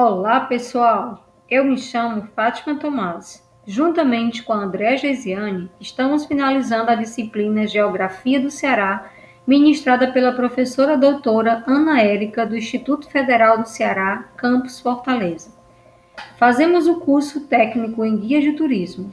Olá, pessoal! Eu me chamo Fátima Tomás. Juntamente com André Geisiane, estamos finalizando a disciplina Geografia do Ceará, ministrada pela professora doutora Ana Érica, do Instituto Federal do Ceará, campus Fortaleza. Fazemos o curso técnico em Guia de Turismo.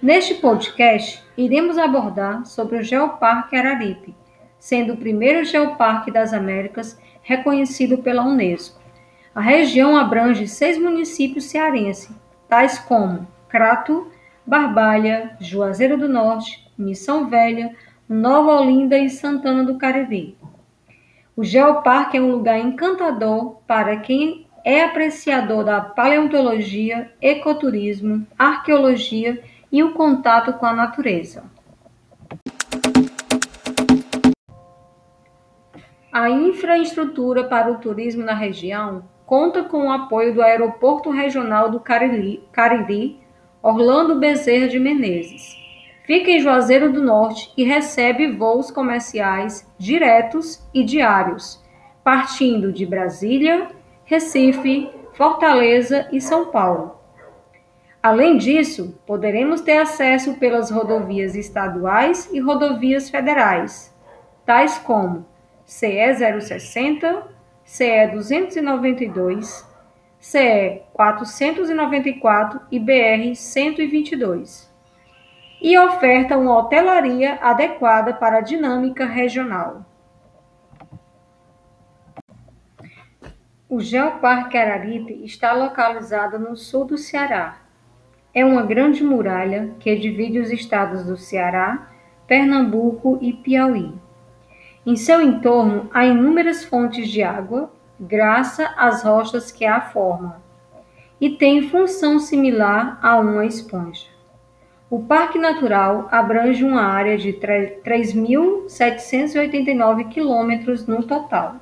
Neste podcast, iremos abordar sobre o Geoparque Araripe, sendo o primeiro geoparque das Américas reconhecido pela Unesco. A região abrange seis municípios cearenses, tais como Crato, Barbalha, Juazeiro do Norte, Missão Velha, Nova Olinda e Santana do Cariri. O Geoparque é um lugar encantador para quem é apreciador da paleontologia, ecoturismo, arqueologia e o contato com a natureza. A infraestrutura para o turismo na região conta com o apoio do Aeroporto Regional do Cariri, Cariri Orlando Bezerra de Menezes. Fica em Juazeiro do Norte e recebe voos comerciais diretos e diários, partindo de Brasília, Recife, Fortaleza e São Paulo. Além disso, poderemos ter acesso pelas rodovias estaduais e rodovias federais, tais como CE 060, CE 292, CE 494 e BR 122. E oferta uma hotelaria adequada para a dinâmica regional. O Geoparque Araripe está localizado no sul do Ceará. É uma grande muralha que divide os estados do Ceará, Pernambuco e Piauí. Em seu entorno há inúmeras fontes de água, graças às rochas que a formam, e tem função similar a uma esponja. O Parque Natural abrange uma área de 3.789 quilômetros no total.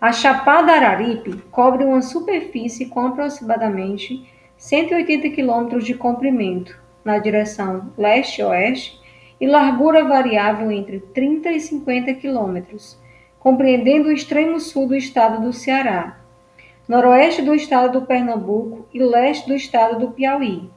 A Chapada Araripe cobre uma superfície com aproximadamente 180 quilômetros de comprimento na direção leste-oeste e largura variável entre 30 e 50 quilômetros, compreendendo o extremo sul do estado do Ceará, noroeste do estado do Pernambuco e leste do estado do Piauí.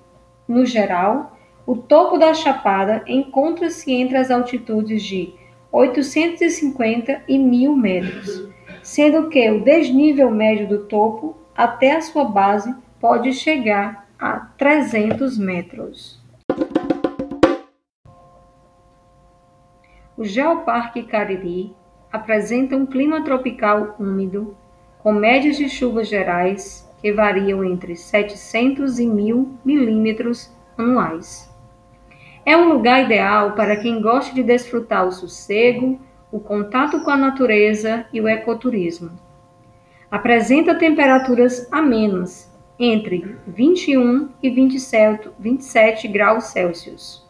No geral, o topo da Chapada encontra-se entre as altitudes de 850 e 1000 metros, sendo que o desnível médio do topo até a sua base pode chegar a 300 metros. O Geoparque Cariri apresenta um clima tropical úmido, com médias de chuvas gerais que variam entre 700 e 1000 milímetros anuais. É um lugar ideal para quem gosta de desfrutar o sossego, o contato com a natureza e o ecoturismo. Apresenta temperaturas amenas, entre 21 e 27, 27 graus Celsius.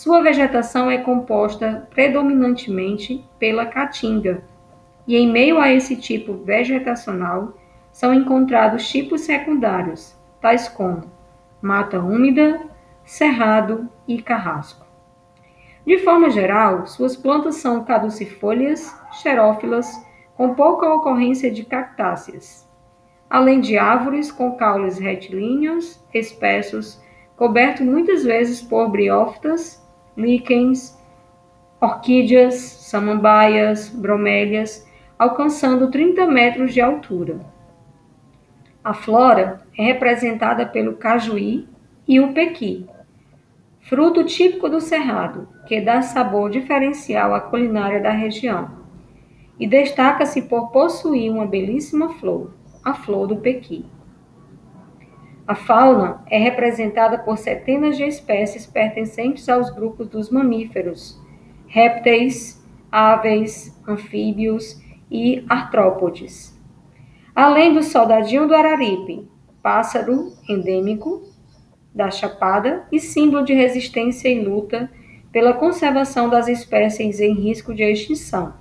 Sua vegetação é composta predominantemente pela caatinga, e em meio a esse tipo vegetacional são encontrados tipos secundários, tais como mata úmida, cerrado e carrasco. De forma geral, suas plantas são caducifólias, xerófilas, com pouca ocorrência de cactáceas, além de árvores com caules retilíneos, espessos, cobertos muitas vezes por briófitas líquens, orquídeas, samambaias, bromélias, alcançando 30 metros de altura. A flora é representada pelo cajuí e o pequi, fruto típico do cerrado, que dá sabor diferencial à culinária da região, e destaca-se por possuir uma belíssima flor, a flor do pequi. A fauna é representada por centenas de espécies pertencentes aos grupos dos mamíferos, répteis, aves, anfíbios e artrópodes. Além do soldadinho do araripe, pássaro endêmico da chapada e símbolo de resistência e luta pela conservação das espécies em risco de extinção.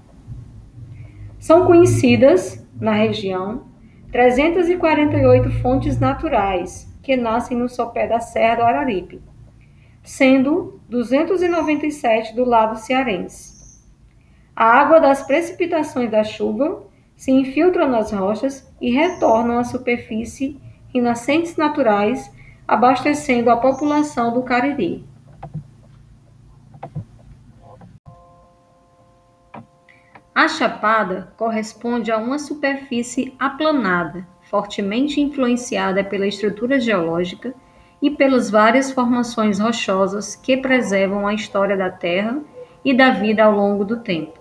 São conhecidas, na região, 348 fontes naturais que nascem no sopé da Serra do Araripe, sendo 297 do lado cearense. A água das precipitações da chuva se infiltram nas rochas e retornam à superfície em nascentes naturais, abastecendo a população do Cariri. A chapada corresponde a uma superfície aplanada, fortemente influenciada pela estrutura geológica e pelas várias formações rochosas que preservam a história da Terra e da vida ao longo do tempo.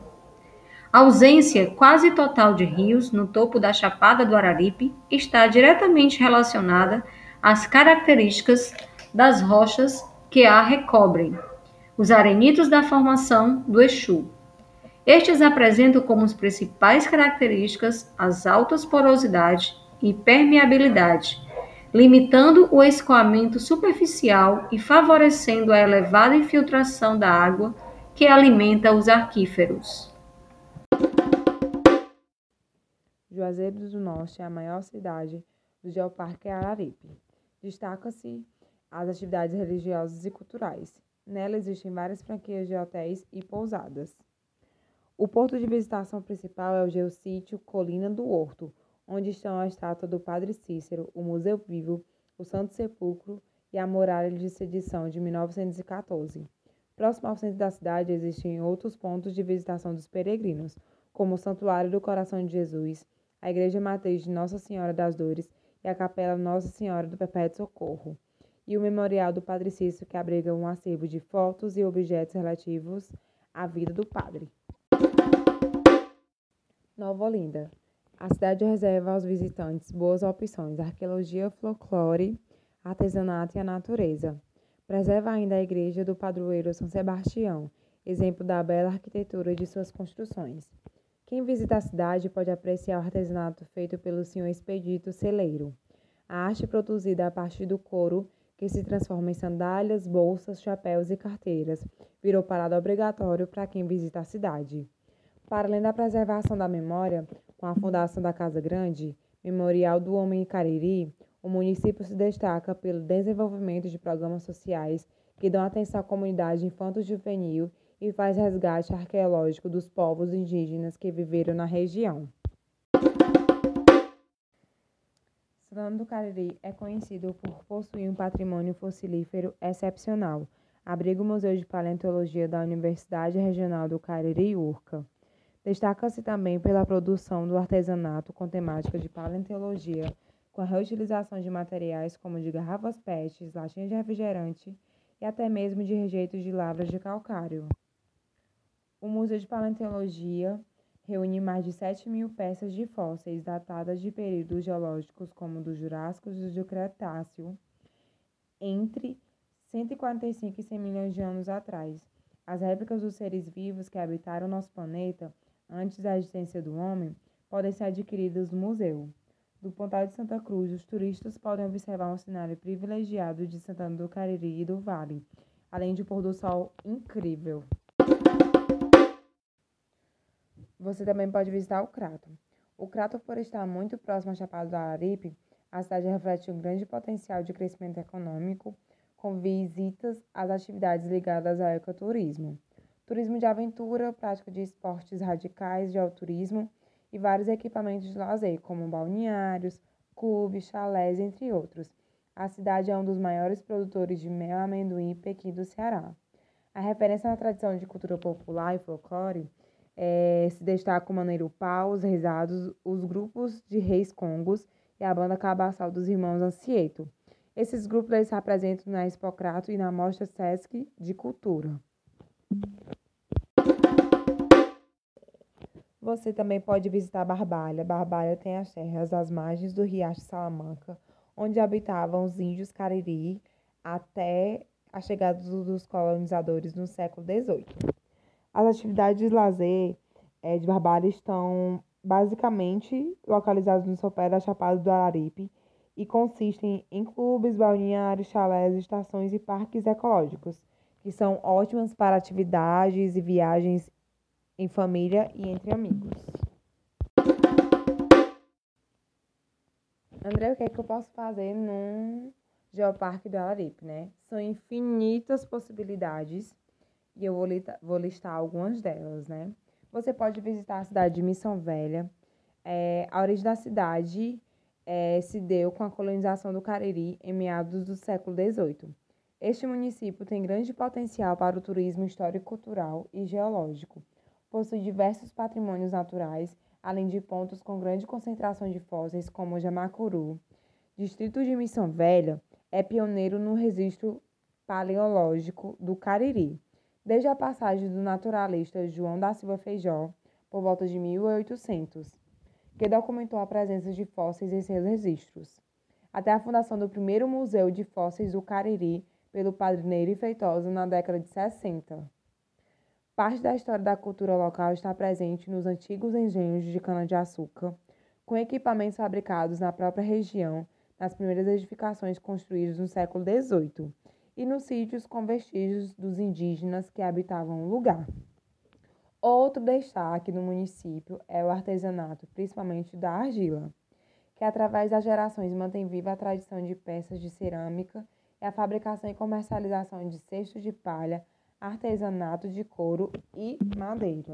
A ausência quase total de rios no topo da Chapada do Araripe está diretamente relacionada às características das rochas que a recobrem, os arenitos da formação do Exu. Estes apresentam como principais características as altas porosidade e permeabilidade, limitando o escoamento superficial e favorecendo a elevada infiltração da água que alimenta os aquíferos. Juazeiro do Norte é a maior cidade do Geoparque Araripe. Destaca-se as atividades religiosas e culturais. Nela existem várias franquias de hotéis e pousadas. O ponto de visitação principal é o geossítio Colina do Horto, onde estão a estátua do Padre Cícero, o Museu Vivo, o Santo Sepulcro e a Muralha de Sedição de 1914. Próximo ao centro da cidade existem outros pontos de visitação dos peregrinos, como o Santuário do Coração de Jesus, a Igreja Matriz de Nossa Senhora das Dores e a Capela Nossa Senhora do Perpétuo Socorro, e o Memorial do Padre Cícero, que abriga um acervo de fotos e objetos relativos à vida do padre. Nova Olinda a cidade reserva aos visitantes boas opções: arqueologia, folclore, artesanato e a natureza. Preserva ainda a igreja do padroeiro São Sebastião, exemplo da bela arquitetura de suas construções. Quem visita a cidade pode apreciar o artesanato feito pelo senhor Expedito Celeiro. A arte produzida a partir do couro, que se transforma em sandálias, bolsas, chapéus e carteiras, virou parada obrigatório para quem visita a cidade. Para além da preservação da memória, com a fundação da Casa Grande, Memorial do Homem Cariri, o município se destaca pelo desenvolvimento de programas sociais que dão atenção à comunidade infanto-juvenil e faz resgate arqueológico dos povos indígenas que viveram na região. Santana do Cariri é conhecido por possuir um patrimônio fossilífero excepcional. Abriga o Museu de Paleontologia da Universidade Regional do Cariri, URCA. Destaca-se também pela produção do artesanato com temática de paleontologia, com a reutilização de materiais como de garrafas PET, latinhas de refrigerante e até mesmo de rejeitos de lavras de calcário. O Museu de Paleontologia reúne mais de 7 mil peças de fósseis datadas de períodos geológicos como do Jurássico e do Cretáceo, entre 145 e 100 milhões de anos atrás. As réplicas dos seres vivos que habitaram nosso planeta antes da existência do homem, podem ser adquiridas no museu. Do Pontal de Santa Cruz, os turistas podem observar um cenário privilegiado de Santana do Cariri e do Vale, além de um pôr do sol incrível. Você também pode visitar o Crato. O Crato, por estar muito próximo à Chapada do Araripe, a cidade reflete um grande potencial de crescimento econômico, com visitas às atividades ligadas ao ecoturismo turismo de aventura, prática de esportes radicais de alturismo e vários equipamentos de lazer, como balneários, clubes, chalés, entre outros. A cidade é um dos maiores produtores de mel, amendoim e pequi do Ceará. A referência na tradição de cultura popular e folclore é, se destaca o Maneiro Pau, os Rezados, os grupos de Reis Congos e a banda cabaçal dos irmãos Ancieto. Esses grupos eles se apresentam na Expocrato e na Mostra Sesc de Cultura. Você também pode visitar Barbalha. Barbalha tem as terras às margens do Riacho Salamanca, onde habitavam os índios Cariri até a chegada dos colonizadores no século XVIII. As atividades de lazer é, de Barbalha estão basicamente localizadas no sopé da Chapada do Araripe e consistem em clubes, balneários, chalés, estações e parques ecológicos, que são ótimas para atividades e viagens em família e entre amigos. André, o que é que eu posso fazer num Geoparque do Alaripe, né? São infinitas possibilidades e eu vou, vou listar algumas delas, né? Você pode visitar a cidade de Missão Velha, É, a origem da cidade é, se deu com a colonização do Cariri em meados do século XVIII. Este município tem grande potencial para o turismo histórico-cultural e geológico. Possui diversos patrimônios naturais, além de pontos com grande concentração de fósseis, como Jamacuru. Distrito de Missão Velha é pioneiro no registro paleológico do Cariri, desde a passagem do naturalista João da Silva Feijó, por volta de 1800, que documentou a presença de fósseis em seus registros, até a fundação do primeiro Museu de Fósseis do Cariri pelo padre Nery Feitosa na década de 60. Parte da história da cultura local está presente nos antigos engenhos de cana-de-açúcar, com equipamentos fabricados na própria região, nas primeiras edificações construídas no século XVIII, e nos sítios com vestígios dos indígenas que habitavam o lugar. Outro destaque no município é o artesanato, principalmente da argila, que através das gerações mantém viva a tradição de peças de cerâmica é a fabricação e comercialização de cestos de palha, artesanato de couro e madeira.